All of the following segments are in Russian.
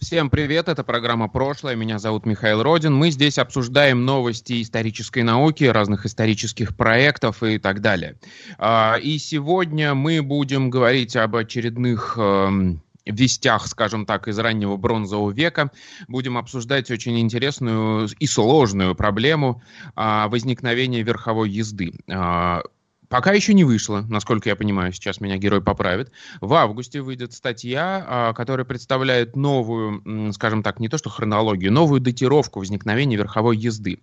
Всем привет, это программа «Прошлое», меня зовут Михаил Родин. Мы здесь обсуждаем новости исторической науки, разных исторических проектов и так далее. А, и сегодня мы будем говорить об очередных эм, вестях, скажем так, из раннего бронзового века. Будем обсуждать очень интересную и сложную проблему а, возникновения верховой езды. Пока еще не вышло, насколько я понимаю, сейчас меня герой поправит. В августе выйдет статья, а, которая представляет новую, скажем так, не то что хронологию, новую датировку возникновения верховой езды.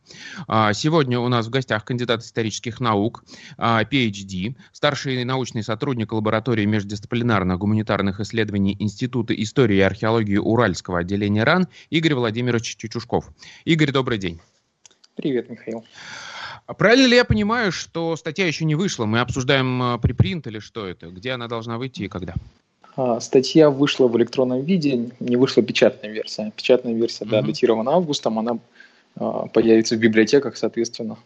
А, сегодня у нас в гостях кандидат исторических наук, PhD, а, старший научный сотрудник лаборатории междисциплинарных гуманитарных исследований Института истории и археологии Уральского отделения РАН Игорь Владимирович Чучушков. Игорь, добрый день. Привет, Михаил. А правильно ли я понимаю, что статья еще не вышла? Мы обсуждаем э, припринт или что это? Где она должна выйти и когда? А, статья вышла в электронном виде, не вышла печатная версия. Печатная версия, да, mm-hmm. датирована августом, она а, появится в библиотеках, соответственно,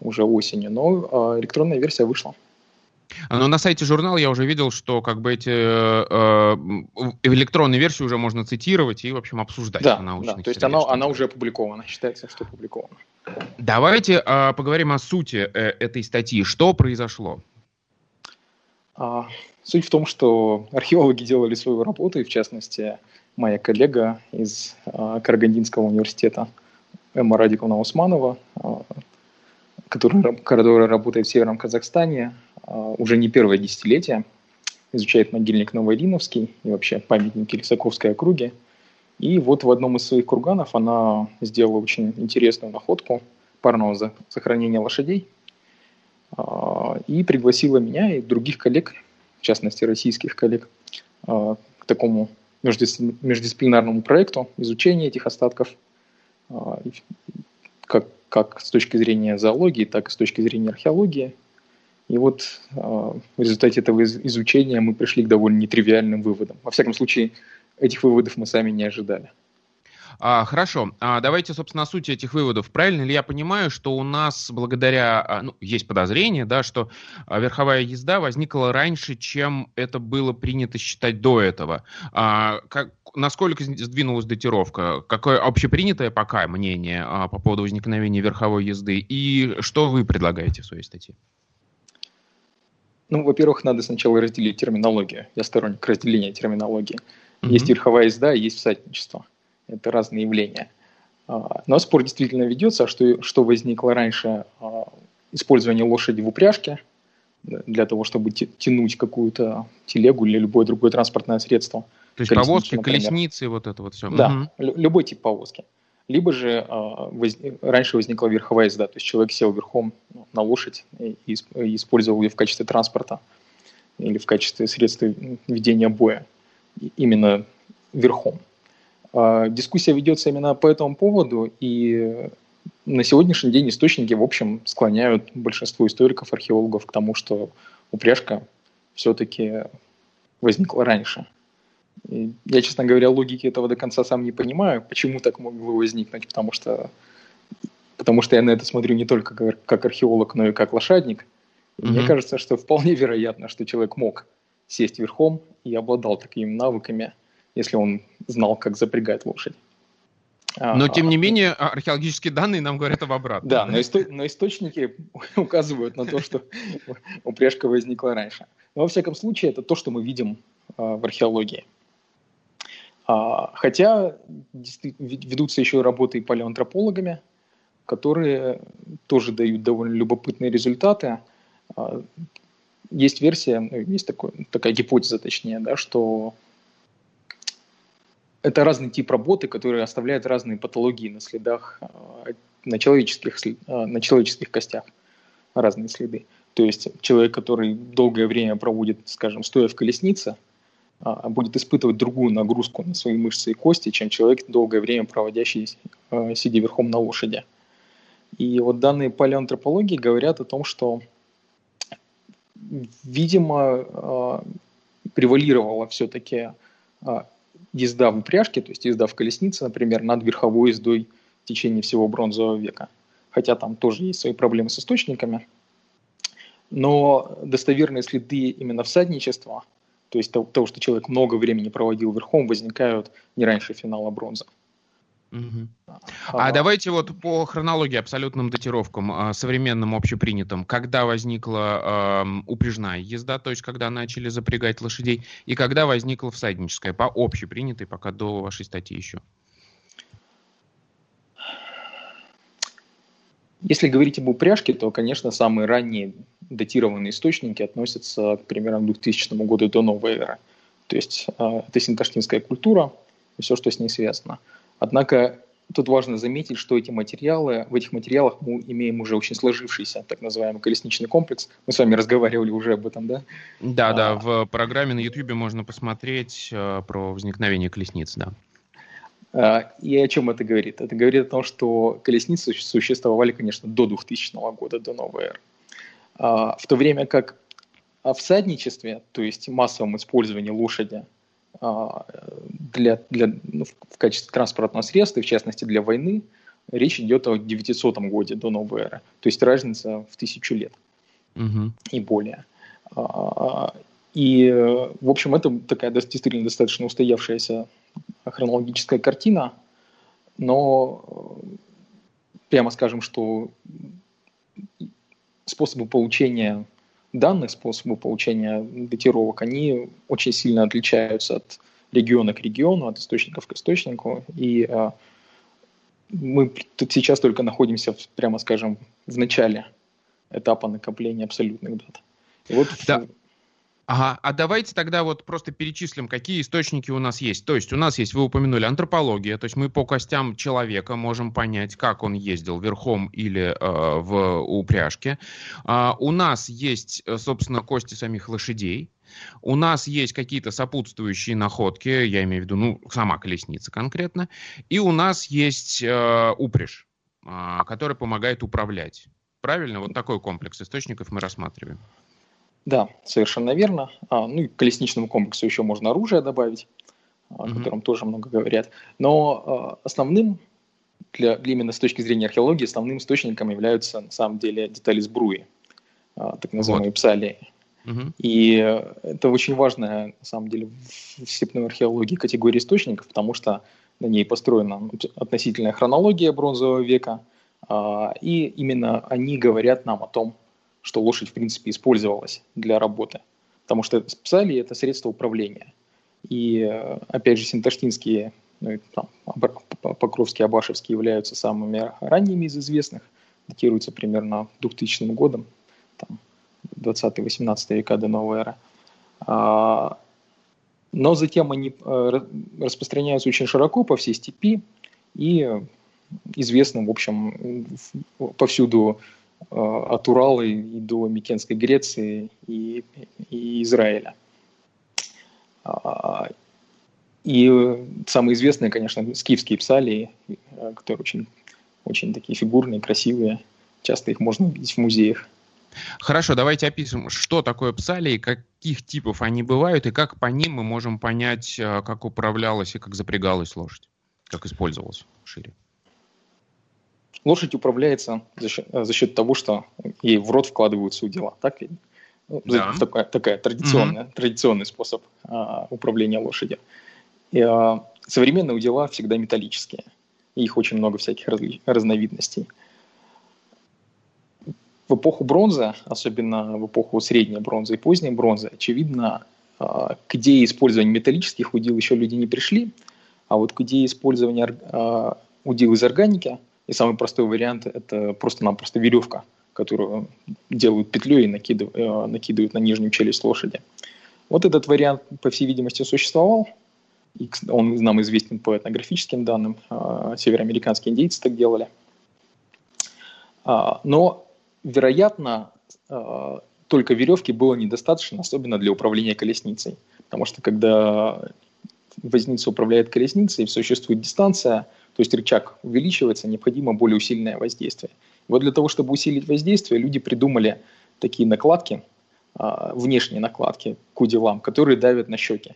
уже осенью. Но а, электронная версия вышла. А, но на сайте журнала я уже видел, что как бы эти э, э электронные версии уже можно цитировать и, в общем, обсуждать. Да, да то есть она, она уже опубликована, считается, что опубликована. Давайте э, поговорим о сути э, этой статьи. Что произошло? А, суть в том, что археологи делали свою работу, и в частности моя коллега из а, Карагандинского университета Эмма Радиковна Усманова, а, которая, которая работает в Северном Казахстане уже не первое десятилетие, изучает могильник Новоилиновский и вообще памятники Лисаковской округи – и вот в одном из своих курганов она сделала очень интересную находку парного сохранения лошадей а, и пригласила меня и других коллег, в частности российских коллег, а, к такому междисциплинарному проекту изучения этих остатков, а, как, как с точки зрения зоологии, так и с точки зрения археологии. И вот в результате этого изучения мы пришли к довольно нетривиальным выводам. Во всяком случае, этих выводов мы сами не ожидали. А, хорошо. А, давайте, собственно, о сути этих выводов. Правильно ли я понимаю, что у нас благодаря, а, ну, есть подозрение, да, что а, верховая езда возникла раньше, чем это было принято считать до этого? А, как, насколько сдвинулась датировка? Какое общепринятое пока мнение а, по поводу возникновения верховой езды? И что вы предлагаете в своей статье? Ну, во-первых, надо сначала разделить терминологию. Я сторонник разделения терминологии. Mm-hmm. Есть верховая езда, есть всадничество. Это разные явления. А, но спор действительно ведется, что, что возникло раньше а, использование лошади в упряжке для того, чтобы тянуть какую-то телегу или любое другое транспортное средство. То есть повозки, например. колесницы, вот это вот все. Да, угу. любой тип повозки. Либо же э, воз... раньше возникла верховая езда, то есть человек сел верхом ну, на лошадь и, и использовал ее в качестве транспорта или в качестве средства ведения боя именно верхом. А, дискуссия ведется именно по этому поводу, и на сегодняшний день источники, в общем, склоняют большинство историков, археологов к тому, что упряжка все-таки возникла раньше. И я, честно говоря, логики этого до конца сам не понимаю, почему так могло возникнуть, потому что, потому что я на это смотрю не только как, как археолог, но и как лошадник. И mm-hmm. мне кажется, что вполне вероятно, что человек мог сесть верхом и обладал такими навыками, если он знал, как запрягать лошадь. Но, тем не менее, а, археологические данные нам говорят об обратном. Да, но, исто- но источники указывают на то, что упряжка возникла раньше. Но, во всяком случае, это то, что мы видим а, в археологии. А, хотя ведутся еще работы палеоантропологами, которые тоже дают довольно любопытные результаты есть версия, ну, есть такой, такая гипотеза, точнее, да, что это разный тип работы, который оставляет разные патологии на следах, а, на человеческих, а, на человеческих костях, разные следы. То есть человек, который долгое время проводит, скажем, стоя в колеснице, а, будет испытывать другую нагрузку на свои мышцы и кости, чем человек, долгое время проводящий э, сидя верхом на лошади. И вот данные палеоантропологии говорят о том, что, видимо, э, превалировала все-таки езда в упряжке, то есть езда в колеснице, например, над верховой ездой в течение всего бронзового века. Хотя там тоже есть свои проблемы с источниками. Но достоверные следы именно всадничества, то есть того, что человек много времени проводил верхом, возникают не раньше финала бронзы. Угу. А, а давайте вот по хронологии, абсолютным датировкам, а, современным общепринятым, когда возникла э, упряжная езда, то есть когда начали запрягать лошадей, и когда возникла всадническая, по общепринятой, пока до вашей статьи еще? Если говорить об упряжке, то, конечно, самые ранние датированные источники относятся к примерно 2000 году до новой эры. То есть э, это синташтинская культура и все, что с ней связано. Однако тут важно заметить, что эти материалы, в этих материалах мы имеем уже очень сложившийся так называемый колесничный комплекс. Мы с вами разговаривали уже об этом, да? Да, а, да, в программе на YouTube можно посмотреть э, про возникновение колесниц, да. А, и о чем это говорит? Это говорит о том, что колесницы существовали, конечно, до 2000 года, до новой эры. А, в то время как о всадничестве, то есть массовом использовании лошади а, для, для, ну, в качестве транспортного средства, в частности для войны, речь идет о 900 годе до новой эры. То есть разница в тысячу лет угу. и более. И, в общем, это такая действительно достаточно устоявшаяся хронологическая картина, но прямо скажем, что способы получения данных, способы получения датировок, они очень сильно отличаются от региона к региону, от источников к источнику. И э, мы тут сейчас только находимся, прямо скажем, в начале этапа накопления абсолютных дат. И вот да. Ага, а давайте тогда вот просто перечислим, какие источники у нас есть. То есть у нас есть, вы упомянули, антропология, то есть мы по костям человека можем понять, как он ездил верхом или э, в упряжке. А, у нас есть, э, собственно, кости самих лошадей. У нас есть какие-то сопутствующие находки, я имею в виду, ну, сама колесница конкретно. И у нас есть э, упряжь, э, которая помогает управлять. Правильно? Вот такой комплекс источников мы рассматриваем. Да, совершенно верно. А, ну и к колесничному комплексу еще можно оружие добавить, о mm-hmm. котором тоже много говорят. Но а, основным, для, именно с точки зрения археологии, основным источником являются на самом деле детали сбруи, а, так называемые вот. псалии. Mm-hmm. И это очень важная, на самом деле, в степной археологии категория источников, потому что на ней построена относительная хронология бронзового века, а, и именно они говорят нам о том, что лошадь, в принципе, использовалась для работы. Потому что псали – это средство управления. И, опять же, синташтинские, ну, там, Покровские, Абашевские являются самыми ранними из известных, датируются примерно 2000 годом, там, 20-18 века до новой эры. А, но затем они э, распространяются очень широко по всей степи и известны, в общем, повсюду от Урала и до Микенской Греции и, и Израиля. А, и самые известные, конечно, скифские псалии, э, которые очень, очень такие фигурные, красивые. Часто их можно увидеть в музеях. Хорошо, давайте опишем, что такое псалии, каких типов они бывают, и как по ним мы можем понять, э, как управлялась и как запрягалась лошадь, как использовалась шире. Лошадь управляется за счет, за счет того, что ей в рот вкладываются удила. Так ведь? Ну, да. Такая, такая традиционная, mm-hmm. традиционный способ а, управления лошадью. И, а, современные удила всегда металлические. И их очень много всяких разли- разновидностей. В эпоху бронзы, особенно в эпоху средней бронзы и поздней бронзы, очевидно, а, к идее использования металлических удил еще люди не пришли, а вот к идее использования а, удил из органики – и самый простой вариант – это просто-напросто веревка, которую делают петлей и накидывают, э, накидывают на нижнюю челюсть лошади. Вот этот вариант, по всей видимости, существовал. И он нам известен по этнографическим данным. Э, североамериканские индейцы так делали. А, но, вероятно, э, только веревки было недостаточно, особенно для управления колесницей. Потому что когда возница управляет колесницей, существует дистанция – То есть рычаг увеличивается, необходимо более усиленное воздействие. Вот для того, чтобы усилить воздействие, люди придумали такие накладки, а, внешние накладки к уделам, которые давят на щеки,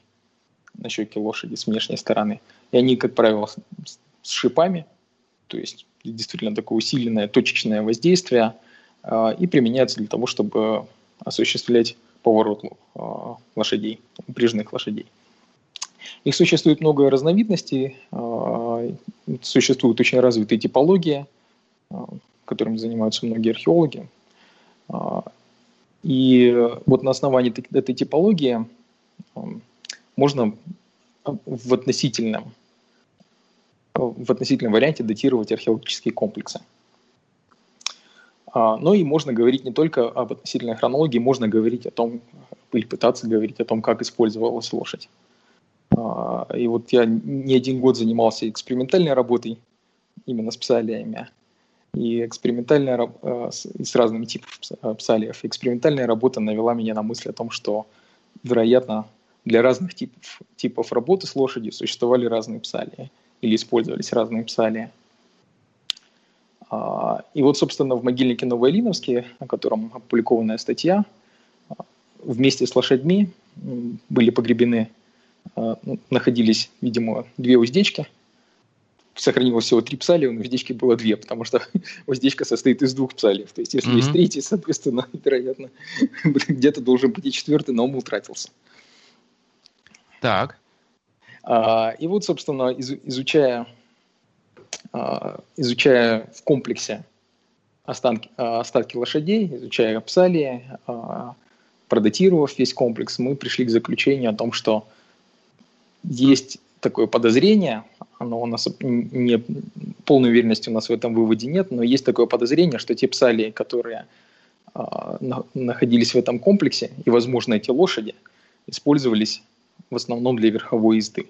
на щеки лошади с внешней стороны. И они, как правило, с шипами, то есть действительно такое усиленное точечное воздействие, а, и применяются для того, чтобы осуществлять поворот а, лошадей, упряжных лошадей. Их существует много разновидностей, существуют очень развитые типологии, которыми занимаются многие археологи. И вот на основании этой типологии можно в относительном, в относительном варианте датировать археологические комплексы. Но и можно говорить не только об относительной хронологии, можно говорить о том, или пытаться говорить о том, как использовалась лошадь. И вот я не один год занимался экспериментальной работой именно с псалиями и экспериментальная э, и с разными типами э, псалиев. Экспериментальная работа навела меня на мысль о том, что, вероятно, для разных типов, типов работы с лошадью существовали разные псалии или использовались разные псалии. А, и вот, собственно, в могильнике Новоэлиновске, о котором опубликованная статья, вместе с лошадьми были погребены, находились, видимо, две уздечки – сохранилось всего три псалия, у уздечки было две, потому что уздечка состоит из двух псалиев. То есть, если mm-hmm. есть третий, соответственно, вероятно, где-то должен быть и четвертый, но он утратился. Так. А, и вот, собственно, из, изучая, а, изучая в комплексе останки, а, остатки лошадей, изучая псалии, а, продатировав весь комплекс, мы пришли к заключению о том, что есть такое подозрение, оно у нас не полной уверенности у нас в этом выводе нет, но есть такое подозрение, что те псалии, которые а, находились в этом комплексе, и, возможно, эти лошади использовались в основном для верховой езды.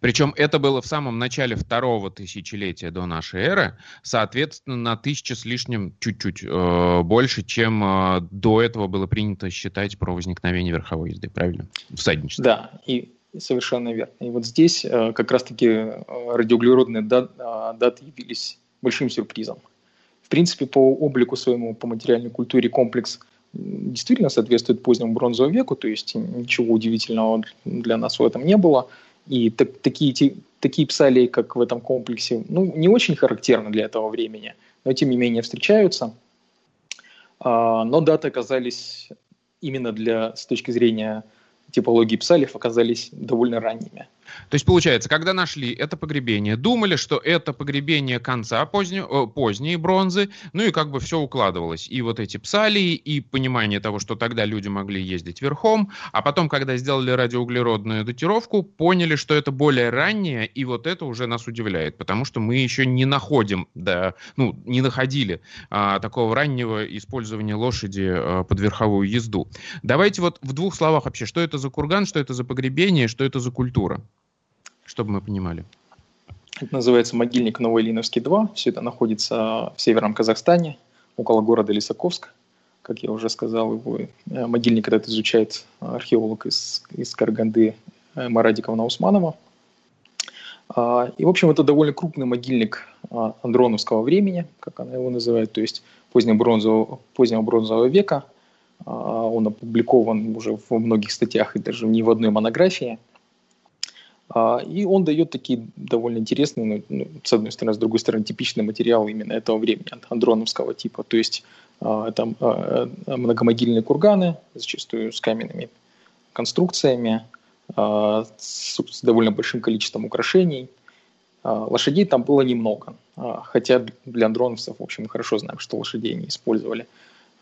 Причем это было в самом начале второго тысячелетия до нашей эры, соответственно, на тысячу с лишним чуть-чуть э, больше, чем э, до этого было принято считать про возникновение верховой езды, правильно? Всадничество. Да, и Совершенно верно. И вот здесь э, как раз-таки э, радиоуглеродные а, даты явились большим сюрпризом. В принципе, по облику своему, по материальной культуре комплекс действительно соответствует позднему бронзовому веку, то есть ничего удивительного для нас в этом не было. И так, такие, такие псалии, как в этом комплексе, ну, не очень характерны для этого времени, но тем не менее встречаются. А, но даты оказались именно для, с точки зрения типологии псалиев оказались довольно ранними. То есть, получается, когда нашли это погребение, думали, что это погребение конца позднего, поздней бронзы, ну и как бы все укладывалось. И вот эти псалии, и понимание того, что тогда люди могли ездить верхом, а потом, когда сделали радиоуглеродную датировку, поняли, что это более раннее, и вот это уже нас удивляет, потому что мы еще не находим, да, ну, не находили а, такого раннего использования лошади а, под верховую езду. Давайте вот в двух словах вообще, что это за курган, что это за погребение, что это за культура? Чтобы мы понимали. Это называется могильник Новоилиновский 2. Все это находится в северном Казахстане, около города Лисаковск. Как я уже сказал, его э, могильник этот изучает археолог из, из Карганды э, Марадиковна Усманова. А, и, в общем, это довольно крупный могильник а, андроновского времени, как она его называет, то есть позднего бронзового, позднего бронзового века. А, он опубликован уже в многих статьях и даже не в одной монографии – и он дает такие довольно интересные, ну, ну, с одной стороны, с другой стороны, типичный материал именно этого времени, андроновского типа. То есть а, это а, многомогильные курганы, зачастую с каменными конструкциями, с довольно большим количеством украшений. Лошадей там было немного, хотя для андроновцев, в общем, мы хорошо знаем, что лошадей не использовали.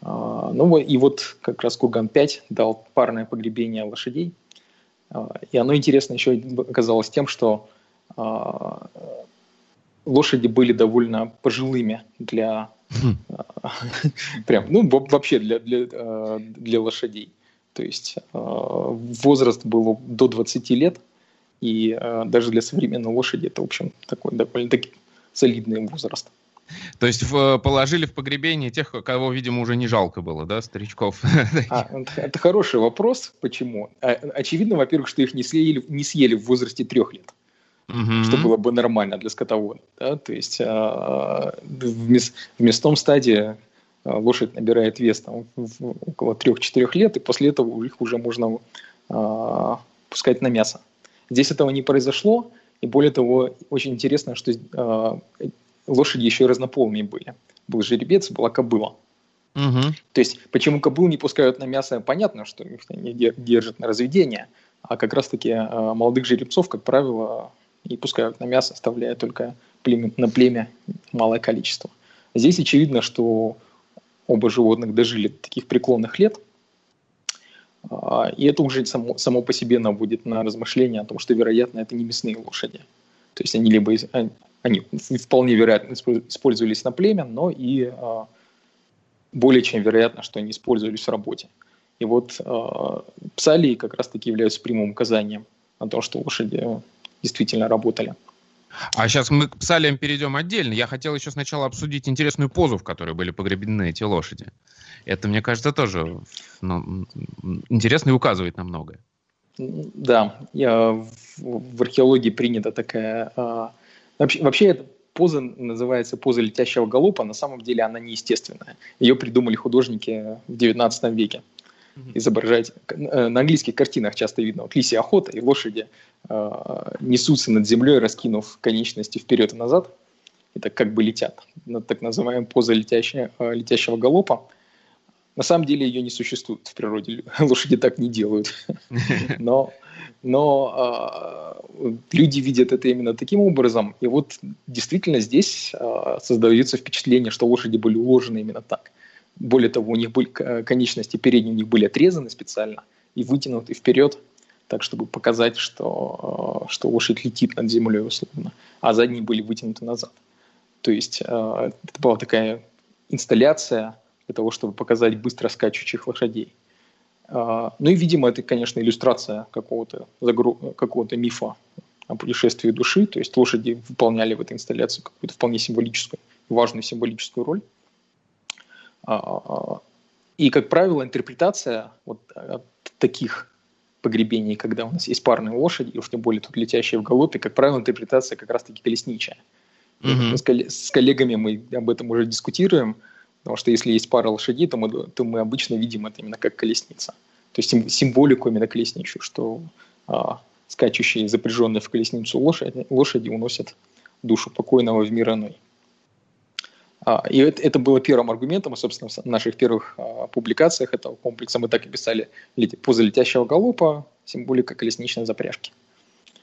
Ну и вот как раз Курган 5 дал парное погребение лошадей – и оно интересно еще оказалось тем, что а, лошади были довольно пожилыми для а, прям, ну, вообще для, для, а, для лошадей. То есть возраст был до 20 лет, и даже для современной лошади это, в общем, такой довольно-таки солидный возраст. То есть в, положили в погребение тех, кого, видимо, уже не жалко было, да, старичков? А, это хороший вопрос. Почему? А, очевидно, во-первых, что их не съели, не съели в возрасте трех лет. угу. что было бы нормально для скотовода. Да? То есть а, в, мяс, в мясном стадии а, лошадь набирает вес там, в, около 3-4 лет, и после этого их уже можно а, пускать на мясо. Здесь этого не произошло, и более того, очень интересно, что лошади еще и разнополыми были. Был жеребец, была кобыла. Угу. То есть, почему кобыл не пускают на мясо, понятно, что их не держат на разведение, а как раз-таки а, молодых жеребцов, как правило, и пускают на мясо, оставляя только племя, на племя малое количество. Здесь очевидно, что оба животных дожили до таких преклонных лет, а, и это уже само, само по себе наводит на размышления о том, что, вероятно, это не мясные лошади. То есть они либо они вполне вероятно использовались на племя, но и а, более чем вероятно, что они использовались в работе. И вот э, псалии как раз-таки являются прямым указанием на то, что лошади действительно работали. А сейчас мы к псалиям перейдем отдельно. Я хотел еще сначала обсудить интересную позу, в которой были погребены эти лошади. Это, мне кажется, тоже ну, интересно и указывает на многое. Да, я, в, в археологии принята такая... А, вообще, вообще эта поза называется поза летящего галопа. На самом деле она неестественная. Ее придумали художники в XIX веке изображать. Э, на английских картинах часто видно вот лисья охота, и лошади э, несутся над землей, раскинув конечности вперед и назад. Это как бы летят. Так называемая поза летящая, э, летящего галопа. На самом деле ее не существует в природе. Лошади так не делают. Но, но э, люди видят это именно таким образом. И вот действительно здесь э, создается впечатление, что лошади были уложены именно так. Более того, у них были конечности передние у них были отрезаны специально и вытянуты вперед, так чтобы показать, что, что лошадь летит над землей условно, а задние были вытянуты назад. То есть это была такая инсталляция для того, чтобы показать быстро скачущих лошадей. Ну и, видимо, это, конечно, иллюстрация какого-то какого мифа о путешествии души, то есть лошади выполняли в этой инсталляции какую-то вполне символическую, важную символическую роль. А, а, и, как правило, интерпретация вот таких погребений, когда у нас есть парные лошади, и уж тем более тут летящие в галопе, как правило, интерпретация как раз-таки колесничая. Mm-hmm. С, коллегами мы об этом уже дискутируем, потому что если есть пара лошадей, то мы, то мы обычно видим это именно как колесница. То есть символику именно колесничью, что а, скачущие, запряженные в колесницу лошади, лошади уносят душу покойного в мир иной. А, и это, это было первым аргументом, и, собственно, в наших первых а, публикациях этого комплекса мы так и писали поза летящего галопа, символика колесничной запряжки.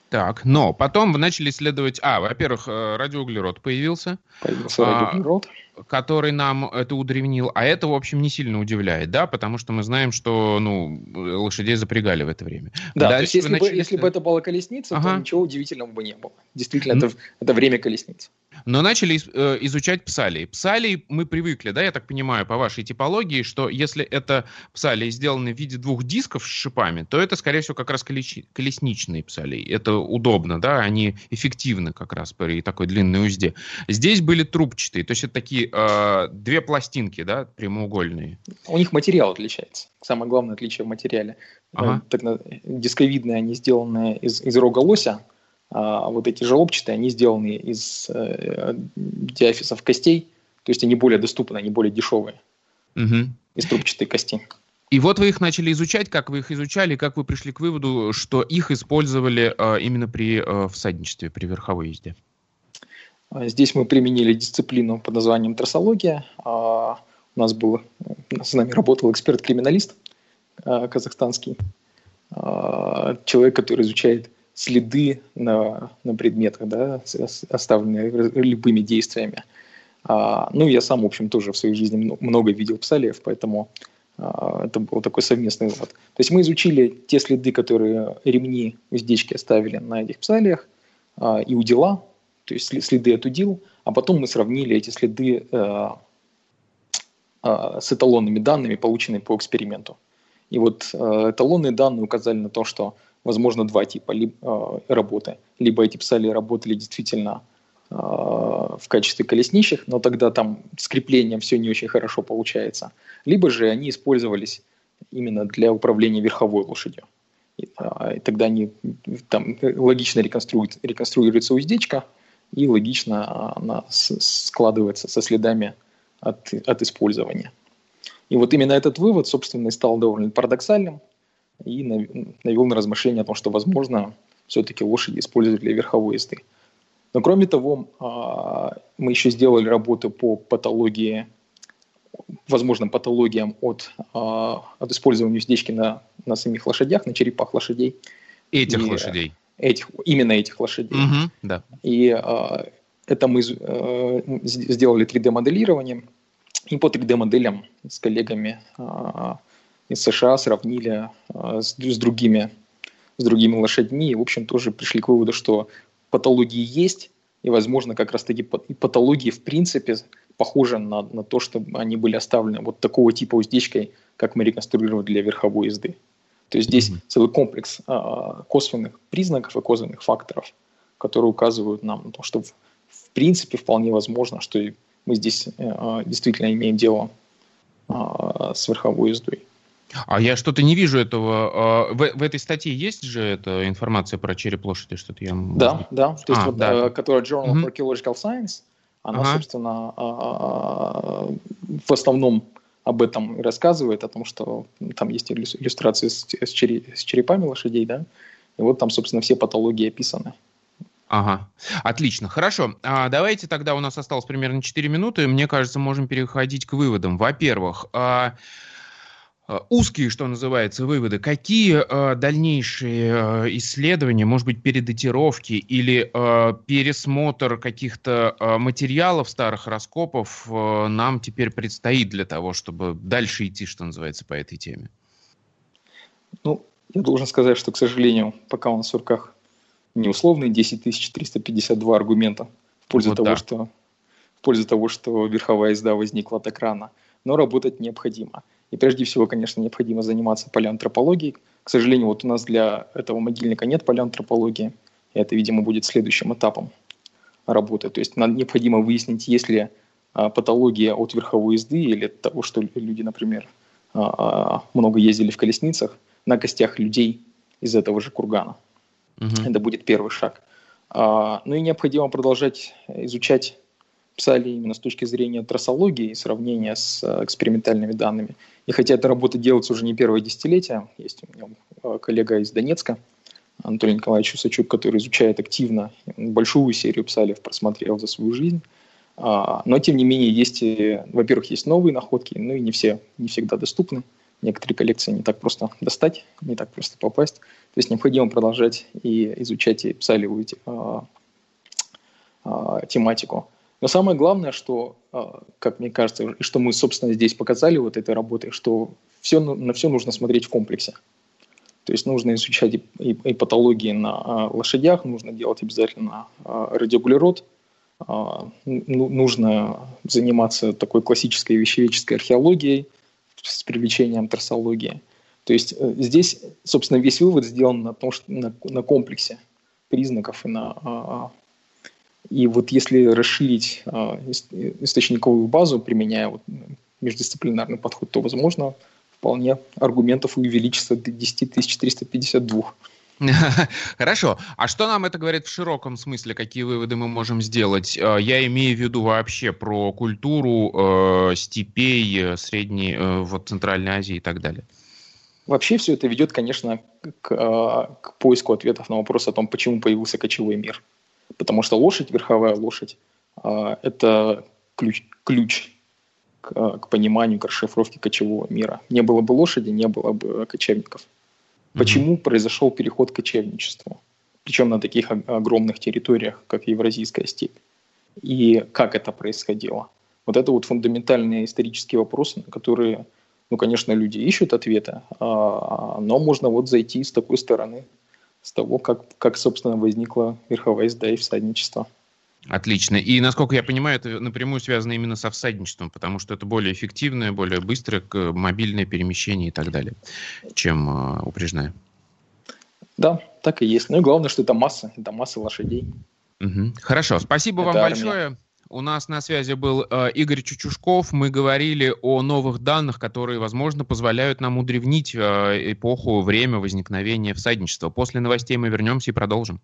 Так, но потом вы начали исследовать... А, во-первых, э, радиоуглерод появился. Появился радиоуглерод. Который нам это удревнил. А это, в общем, не сильно удивляет, да? Потому что мы знаем, что ну, лошадей запрягали в это время. Да, Дальше то есть если, начали... бы, если бы это была колесница, ага. то ничего удивительного бы не было. Действительно, это, это время колесницы но начали э, изучать псалии. Псалии мы привыкли, да, я так понимаю, по вашей типологии, что если это псалии сделаны в виде двух дисков с шипами, то это, скорее всего, как раз колесничные псалии. Это удобно, да, они эффективны как раз при такой длинной узде. Здесь были трубчатые, то есть это такие э, две пластинки, да, прямоугольные. У них материал отличается. Самое главное отличие в материале. Ага. Так, дисковидные они сделаны из, из рога лося, а вот эти желобчатые, они сделаны из э, диафисов костей, то есть они более доступны, они более дешевые, угу. из трубчатой кости. И вот вы их начали изучать, как вы их изучали, как вы пришли к выводу, что их использовали э, именно при э, всадничестве, при верховой езде. А здесь мы применили дисциплину под названием трассология. А, у нас был, с нами работал эксперт-криминалист э, казахстанский, а, человек, который изучает следы на, на предметах, да, оставленные любыми действиями. А, ну, я сам, в общем, тоже в своей жизни много видел псалиев, поэтому а, это был такой совместный вывод. То есть мы изучили те следы, которые ремни уздечки оставили на этих псалиях, а, и удила, то есть следы от удил, а потом мы сравнили эти следы а, а, с эталонными данными, полученными по эксперименту. И вот э, эталонные данные указали на то, что возможно, два типа либо, э, работы. Либо эти псали работали действительно э, в качестве колесничьих, но тогда там с креплением все не очень хорошо получается. Либо же они использовались именно для управления верховой лошадью. и, а, и тогда они, там логично реконструируется, реконструируется уздечка, и логично она складывается со следами от, от использования. И вот именно этот вывод, собственно, и стал довольно парадоксальным и навел на размышления о том, что, возможно, все-таки лошади используют для верховой езды. Но кроме того, а, мы еще сделали работу по патологии, возможным патологиям от, а, от использования уздечки на, на самих лошадях, на черепах лошадей. Этих и, лошадей. Этих, именно этих лошадей. Угу, да. И а, это мы э, сделали 3D-моделирование, и по 3D-моделям с коллегами из США сравнили с, с другими с другими лошадьми, и, в общем, тоже пришли к выводу, что патологии есть, и, возможно, как раз-таки патологии, в принципе, похожи на, на то, что они были оставлены вот такого типа уздечкой, как мы реконструировали для верховой езды. То есть здесь mm-hmm. целый комплекс а, косвенных признаков и косвенных факторов, которые указывают нам на то, что в, в принципе вполне возможно, что мы здесь а, действительно имеем дело а, с верховой ездой. А я что-то не вижу этого. А, в, в этой статье есть же эта информация про череп лошади, что-то я... Да, да. То есть а, вот, да. Э, которая Journal of Archaeological Science, она, ага. собственно, а, а, в основном об этом рассказывает, о том, что там есть иллюстрации с, с, черепами лошадей, да, и вот там, собственно, все патологии описаны. Ага, отлично, хорошо. А, давайте тогда, у нас осталось примерно 4 минуты, мне кажется, можем переходить к выводам. Во-первых, а, узкие, что называется, выводы. Какие э, дальнейшие э, исследования, может быть, передатировки или э, пересмотр каких-то э, материалов старых раскопов э, нам теперь предстоит для того, чтобы дальше идти, что называется, по этой теме? Ну, я должен сказать, что, к сожалению, пока у нас в руках не условные 10 352 аргумента в пользу, вот того, что, в пользу того, что верховая езда возникла так рано, но работать необходимо. И прежде всего, конечно, необходимо заниматься палеоантропологией. К сожалению, вот у нас для этого могильника нет палеоантропологии. И это, видимо, будет следующим этапом работы. То есть нам необходимо выяснить, есть ли а, патология от верховой езды или от того, что люди, например, а, а, много ездили в колесницах на костях людей из этого же кургана. Угу. Это будет первый шаг. Ну и необходимо продолжать изучать писали именно с точки зрения трассологии и сравнения с экспериментальными данными. И хотя эта работа делается уже не первое десятилетие, есть у меня э, коллега из Донецка, Анатолий Николаевич Усачук, который изучает активно большую серию псалев, просмотрел за свою жизнь. А, но, тем не менее, есть, во-первых, есть новые находки, но и не все, не всегда доступны. Некоторые коллекции не так просто достать, не так просто попасть. То есть необходимо продолжать и изучать и псалевую а, а, тематику. Но самое главное, что, а, как мне кажется, и что мы, собственно, здесь показали вот этой работой, что все, на все нужно смотреть в комплексе. То есть нужно изучать и, и, и патологии на а, лошадях, нужно делать обязательно а, радиоуглерод, ну, нужно заниматься такой классической вещеведческой археологией с привлечением трассологии. То есть э, здесь, собственно, весь вывод сделан на том, что на, на комплексе признаков и на и вот если расширить э, источниковую базу, применяя вот междисциплинарный подход, то, возможно, вполне аргументов увеличится до 10 352. Хорошо. А что нам это говорит в широком смысле? Какие выводы мы можем сделать? А, я имею в виду вообще про культуру э, степей э, Средней, э, вот Центральной Азии и так далее. Вообще все это ведет, конечно, к, к поиску ответов на вопрос о том, почему появился кочевой мир потому что лошадь, верховая лошадь, а, это ключ, ключ к, к пониманию, к расшифровке кочевого мира. Не было бы лошади, не было бы кочевников. Почему mm-hmm. произошел переход к кочевничеству? Причем на таких огромных территориях, как Евразийская степь. И как это происходило? Вот это вот фундаментальные исторические вопросы, на которые, ну, конечно, люди ищут ответы, а, но можно вот зайти с такой стороны, с того, как, как собственно, возникла верховая езда и всадничество. Отлично. И, насколько я понимаю, это напрямую связано именно со всадничеством, потому что это более эффективное, более быстрое мобильное перемещение и так далее, чем э, упряжная. Да, так и есть. Ну и главное, что это масса, это масса лошадей. Угу. Хорошо, спасибо это вам армия. большое. У нас на связи был э, Игорь Чучушков. Мы говорили о новых данных, которые, возможно, позволяют нам удревнить э, эпоху, время возникновения всадничества. После новостей мы вернемся и продолжим.